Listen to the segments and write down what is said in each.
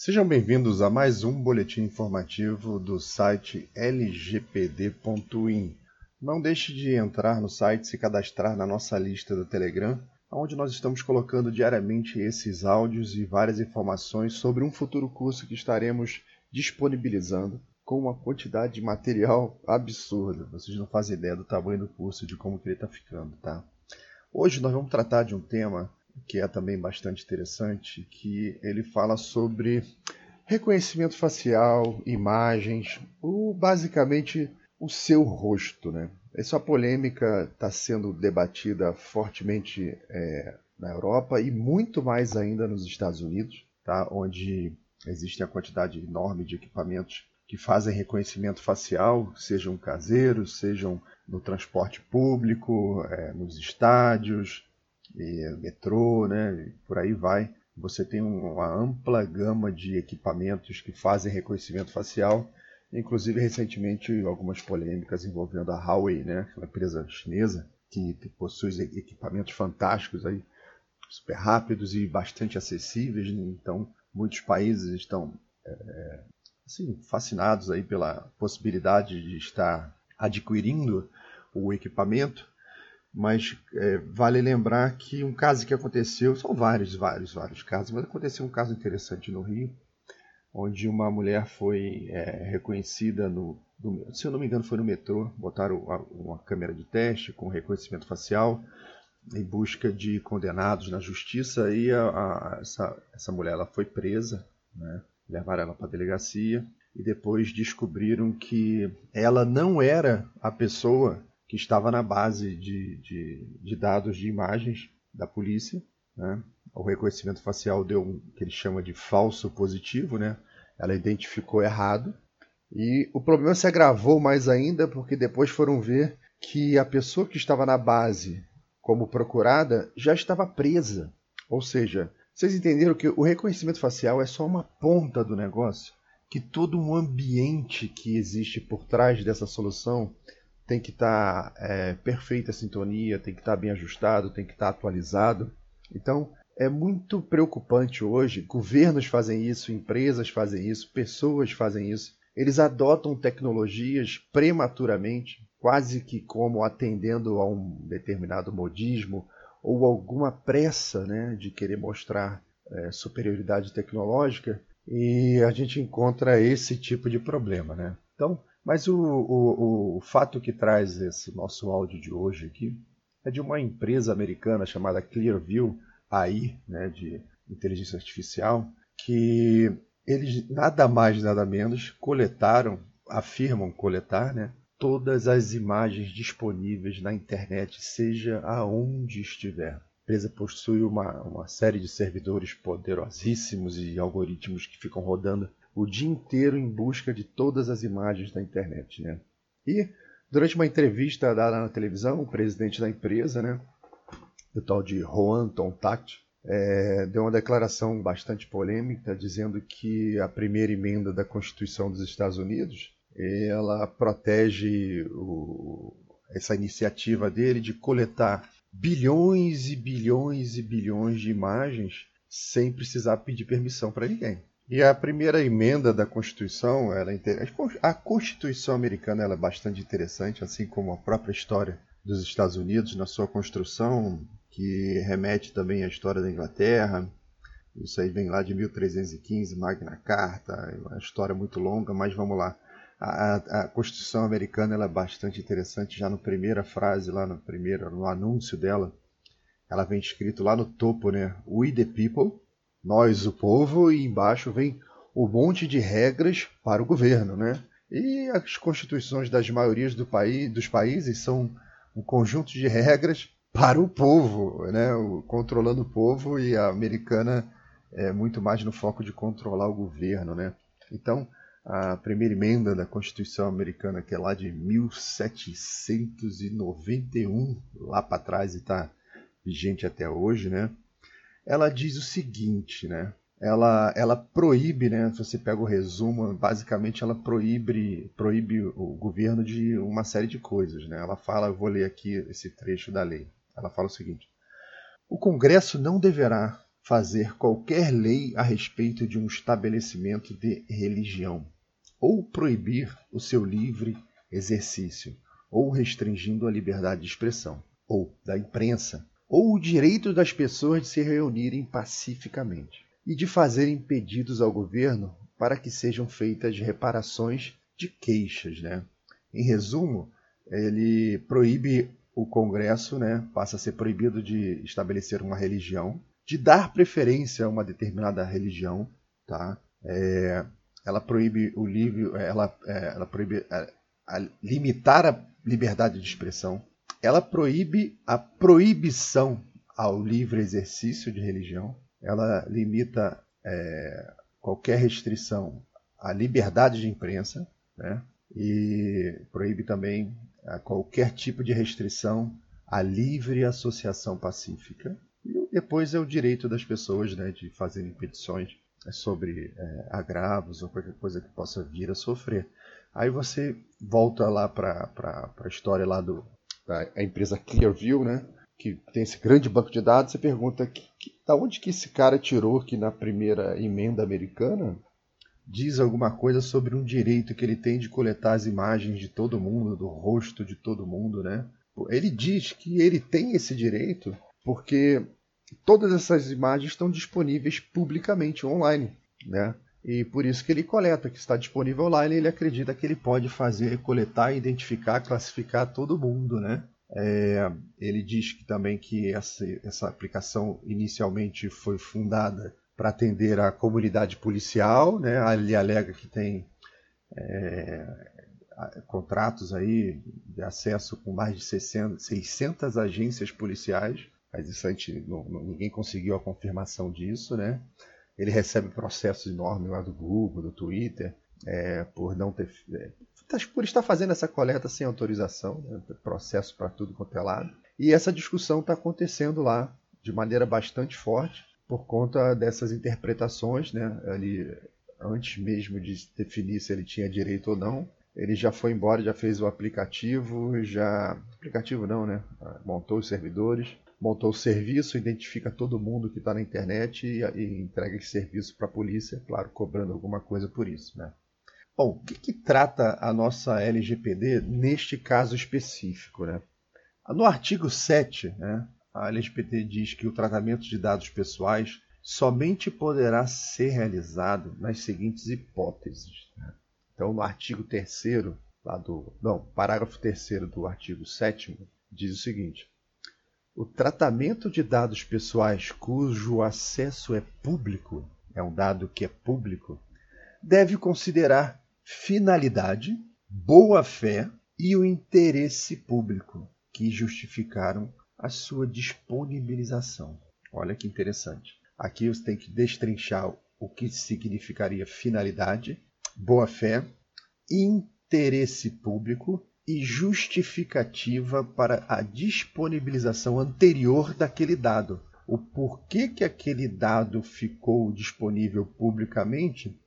Sejam bem-vindos a mais um boletim informativo do site lgpd.in. Não deixe de entrar no site e se cadastrar na nossa lista do Telegram, onde nós estamos colocando diariamente esses áudios e várias informações sobre um futuro curso que estaremos disponibilizando com uma quantidade de material absurda. Vocês não fazem ideia do tamanho do curso, de como ele está ficando, tá? Hoje nós vamos tratar de um tema que é também bastante interessante, que ele fala sobre reconhecimento facial, imagens, o, basicamente o seu rosto, né? Essa polêmica está sendo debatida fortemente é, na Europa e muito mais ainda nos Estados Unidos, tá? onde existe a quantidade enorme de equipamentos que fazem reconhecimento facial, sejam caseiros, sejam no transporte público, é, nos estádios, e metrô, né, por aí vai. Você tem uma ampla gama de equipamentos que fazem reconhecimento facial, inclusive recentemente algumas polêmicas envolvendo a Huawei, né, uma empresa chinesa que possui equipamentos fantásticos aí, super rápidos e bastante acessíveis. Né? Então, muitos países estão é, assim, fascinados aí pela possibilidade de estar adquirindo o equipamento, mas é, vale lembrar que um caso que aconteceu, são vários, vários, vários casos, mas aconteceu um caso interessante no Rio, onde uma mulher foi é, reconhecida no, no, se eu não me engano foi no metrô, botaram uma câmera de teste com reconhecimento facial em busca de condenados na justiça e a, a, essa, essa mulher ela foi presa, né? levaram ela para a delegacia e depois descobriram que ela não era a pessoa que estava na base de, de, de dados de imagens da polícia. Né? O reconhecimento facial deu um que ele chama de falso positivo, né? ela identificou errado. E o problema se agravou mais ainda porque depois foram ver que a pessoa que estava na base como procurada já estava presa. Ou seja, vocês entenderam que o reconhecimento facial é só uma ponta do negócio, que todo um ambiente que existe por trás dessa solução tem que estar tá, é, perfeita a sintonia, tem que estar tá bem ajustado, tem que estar tá atualizado. Então, é muito preocupante hoje. Governos fazem isso, empresas fazem isso, pessoas fazem isso. Eles adotam tecnologias prematuramente, quase que como atendendo a um determinado modismo ou alguma pressa né, de querer mostrar é, superioridade tecnológica, e a gente encontra esse tipo de problema. Né? Então, mas o, o, o fato que traz esse nosso áudio de hoje aqui é de uma empresa americana chamada Clearview AI, né, de inteligência artificial, que eles nada mais nada menos coletaram, afirmam coletar, né, todas as imagens disponíveis na internet, seja aonde estiver. A empresa possui uma, uma série de servidores poderosíssimos e algoritmos que ficam rodando o dia inteiro em busca de todas as imagens da internet. Né? E durante uma entrevista dada na televisão, o presidente da empresa, né, o tal de Juan Tontat, é, deu uma declaração bastante polêmica, dizendo que a primeira emenda da Constituição dos Estados Unidos ela protege o, essa iniciativa dele de coletar bilhões e bilhões e bilhões de imagens sem precisar pedir permissão para ninguém. E a primeira emenda da Constituição, ela é a Constituição americana é bastante interessante, assim como a própria história dos Estados Unidos na sua construção, que remete também à história da Inglaterra. Isso aí vem lá de 1315, Magna Carta, é uma história muito longa, mas vamos lá a, a Constituição americana ela é bastante interessante. Já na primeira frase, lá no primeiro, no anúncio dela, ela vem escrito lá no topo, né? We the people, nós o povo, e embaixo vem um monte de regras para o governo, né? E as constituições das maiorias do país, dos países são um conjunto de regras para o povo, né? O, controlando o povo e a americana é muito mais no foco de controlar o governo, né? Então, a primeira emenda da Constituição Americana, que é lá de 1791, lá para trás e está vigente até hoje, né? Ela diz o seguinte, né? Ela, ela proíbe, né? Se você pega o resumo, basicamente ela proíbe, proíbe o governo de uma série de coisas, né? Ela fala, eu vou ler aqui esse trecho da lei. Ela fala o seguinte: o Congresso não deverá fazer qualquer lei a respeito de um estabelecimento de religião, ou proibir o seu livre exercício, ou restringindo a liberdade de expressão, ou da imprensa, ou o direito das pessoas de se reunirem pacificamente e de fazerem pedidos ao governo para que sejam feitas reparações de queixas. Né? Em resumo, ele proíbe o Congresso, né, passa a ser proibido de estabelecer uma religião, de dar preferência a uma determinada religião, tá? É, ela proíbe o livre, ela, é, ela proíbe a, a limitar a liberdade de expressão, ela proíbe a proibição ao livre exercício de religião, ela limita é, qualquer restrição à liberdade de imprensa, né? e proíbe também qualquer tipo de restrição à livre associação pacífica e depois é o direito das pessoas né, de fazerem petições é, sobre é, agravos ou qualquer coisa que possa vir a sofrer. Aí você volta lá para a história lá do, da empresa Clearview, né, que tem esse grande banco de dados, você pergunta que, que, da onde que esse cara tirou que na primeira emenda americana diz alguma coisa sobre um direito que ele tem de coletar as imagens de todo mundo, do rosto de todo mundo, né? Ele diz que ele tem esse direito porque todas essas imagens estão disponíveis publicamente online, né? E por isso que ele coleta, que está disponível online, ele acredita que ele pode fazer, coletar, identificar, classificar todo mundo, né? É, ele diz que também que essa, essa aplicação inicialmente foi fundada para atender a comunidade policial, né? Ele alega que tem é, contratos aí de acesso com mais de 600, 600 agências policiais mas isso a gente não, ninguém conseguiu a confirmação disso, né? Ele recebe processos enormes lá do Google, do Twitter, é, por não ter, é, por estar fazendo essa coleta sem autorização, né? processo para tudo quanto é lado. E essa discussão está acontecendo lá de maneira bastante forte por conta dessas interpretações, né? Antes mesmo de definir se ele tinha direito ou não, ele já foi embora, já fez o aplicativo, já aplicativo não, né? Montou os servidores, montou o serviço, identifica todo mundo que está na internet e, e, entrega esse serviço para a polícia, claro, cobrando alguma coisa por isso. Né? Bom, o que, que trata a nossa LGPD neste caso específico? Né? No artigo 7, né, a LGPD diz que o tratamento de dados pessoais somente poderá ser realizado nas seguintes hipóteses. Né? Então, no artigo 3 lá do, não, parágrafo 3 do artigo 7 diz o seguinte: o tratamento de dados pessoais cujo acesso é público, é um dado que é público, deve considerar finalidade, boa-fé e o interesse público que justificaram a sua disponibilização. Olha que interessante. Aqui você tem que destrinchar o que significaria finalidade, boa-fé, interesse público e justificativa para a disponibilização anterior daquele dado. O porquê que aquele dado ficou disponível publicamente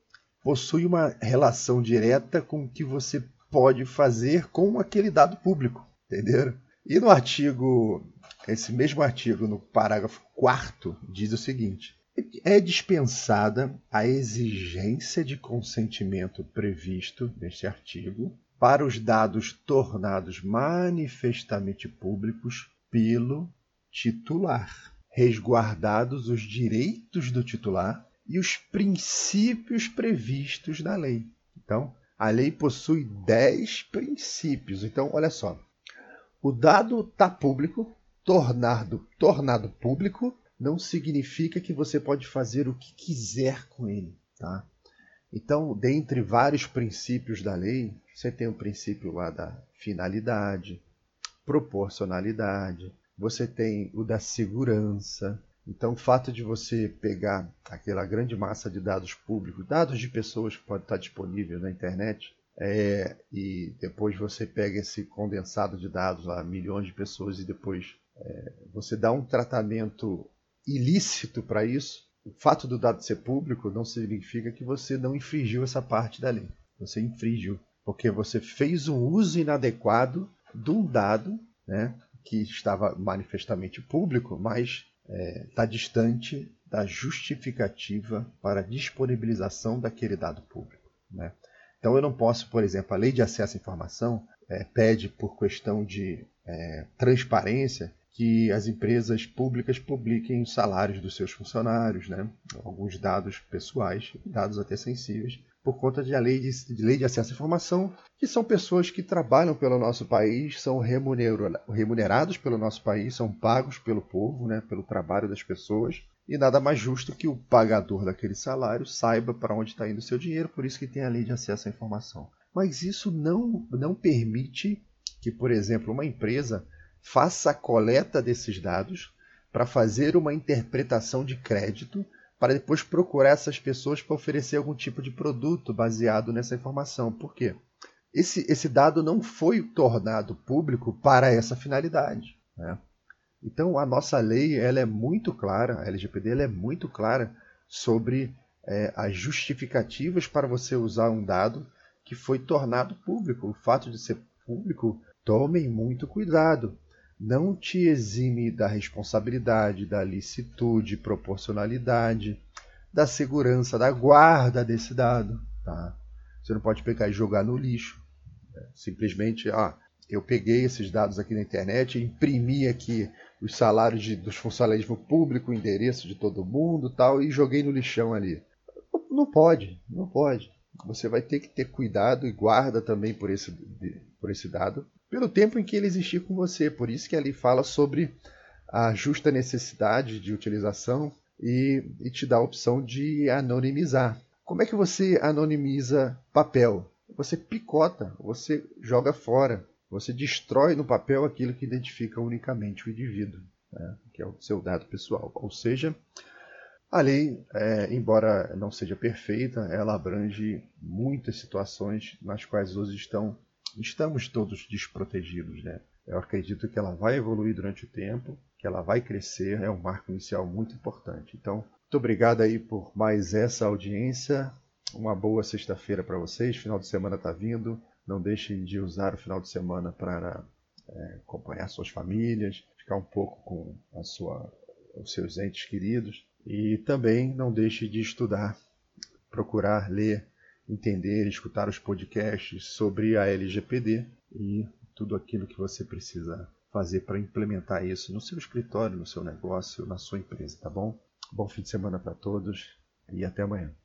possui uma relação direta com o que você pode fazer com aquele dado público, entenderam? E no artigo, esse mesmo artigo, no parágrafo 4 diz o seguinte: é dispensada a exigência de consentimento previsto neste artigo para os dados tornados manifestamente públicos pelo titular, resguardados os direitos do titular e os princípios previstos na lei. Então, a lei possui 10 princípios. Então, olha só. O dado está público, tornado, tornado público, não significa que você pode fazer o que quiser com ele. Tá? Então, dentre vários princípios da lei, você tem o princípio lá da finalidade, proporcionalidade, você tem o da segurança. Então, o fato de você pegar aquela grande massa de dados públicos, dados de pessoas que podem estar disponíveis na internet, é, e depois você pega esse condensado de dados lá, milhões de pessoas, e depois é, você dá um tratamento ilícito para isso, o fato do dado ser público não significa que você não infringiu essa parte da lei. Você infringiu, porque você fez um uso inadequado de um dado né, que estava manifestamente público, mas está é, distante da justificativa para disponibilização daquele dado público. Né? Então eu não posso, por exemplo, a lei de acesso à informação é, pede por questão de é, transparência que as empresas públicas publiquem os salários dos seus funcionários, né? alguns dados pessoais, dados até sensíveis, por conta da lei de, de, lei de acesso à informação, que são pessoas que trabalham pelo nosso país, são remunerados pelo nosso país, são pagos pelo povo, né? pelo trabalho das pessoas, e nada mais justo que o pagador daquele salário saiba para onde está indo o seu dinheiro, por isso que tem a lei de acesso à informação. Mas isso não, não permite que, por exemplo, uma empresa faça a coleta desses dados para fazer uma interpretação de crédito para depois procurar essas pessoas para oferecer algum tipo de produto baseado nessa informação. Por quê? Esse, esse dado não foi tornado público para essa finalidade. Né? Então, a nossa lei ela é muito clara, a LGPD é muito clara sobre é, as justificativas para você usar um dado que foi tornado público. O fato de ser público, tomem muito cuidado não te exime da responsabilidade, da licitude, proporcionalidade, da segurança, da guarda desse dado. Tá? Você não pode pegar e jogar no lixo. É, simplesmente, ah, eu peguei esses dados aqui na internet, imprimi aqui os salários de, dos funcionalismo público, o endereço de todo mundo tal, e joguei no lixão ali. Não pode, não pode. Você vai ter que ter cuidado e guarda também por esse, por esse dado, pelo tempo em que ele existir com você. Por isso que ali fala sobre a justa necessidade de utilização e, e te dá a opção de anonimizar. Como é que você anonimiza papel? Você picota, você joga fora, você destrói no papel aquilo que identifica unicamente o indivíduo, né? que é o seu dado pessoal. Ou seja, a lei, é, embora não seja perfeita, ela abrange muitas situações nas quais hoje estão estamos todos desprotegidos, né? Eu acredito que ela vai evoluir durante o tempo, que ela vai crescer, é um marco inicial muito importante. Então, muito obrigado aí por mais essa audiência. Uma boa sexta-feira para vocês. Final de semana está vindo. Não deixem de usar o final de semana para é, acompanhar suas famílias, ficar um pouco com a sua, os seus entes queridos. E também não deixe de estudar, procurar ler entender, escutar os podcasts sobre a LGPD e tudo aquilo que você precisa fazer para implementar isso no seu escritório, no seu negócio, na sua empresa, tá bom? Bom fim de semana para todos e até amanhã.